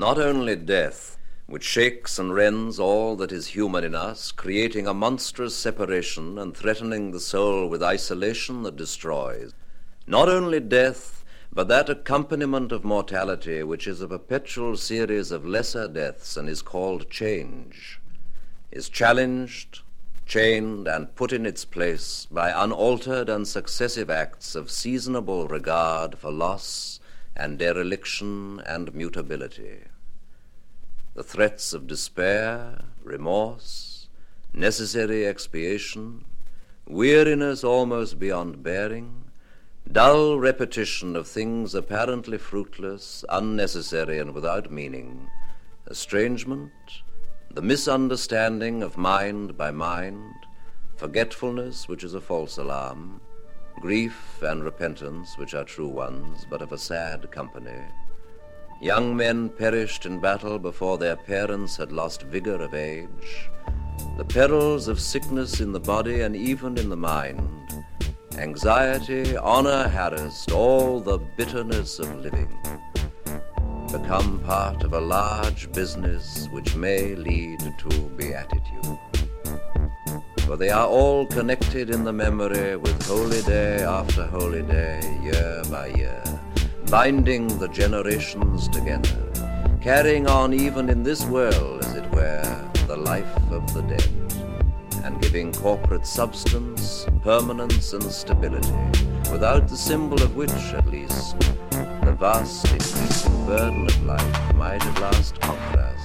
Not only death, which shakes and rends all that is human in us, creating a monstrous separation and threatening the soul with isolation that destroys. Not only death, but that accompaniment of mortality which is a perpetual series of lesser deaths and is called change, is challenged, chained, and put in its place by unaltered and successive acts of seasonable regard for loss and dereliction and mutability. The threats of despair, remorse, necessary expiation, weariness almost beyond bearing, dull repetition of things apparently fruitless, unnecessary, and without meaning, estrangement, the misunderstanding of mind by mind, forgetfulness, which is a false alarm, grief and repentance, which are true ones, but of a sad company. Young men perished in battle before their parents had lost vigor of age. The perils of sickness in the body and even in the mind, anxiety, honor harassed, all the bitterness of living become part of a large business which may lead to beatitude. For they are all connected in the memory with holy day after holy day, year by year, binding the generations together, carrying on even in this world, as it were, the life of the dead, and giving corporate substance, permanence, and stability, without the symbol of which, at least, the vast increasing burden of life might at last conquer us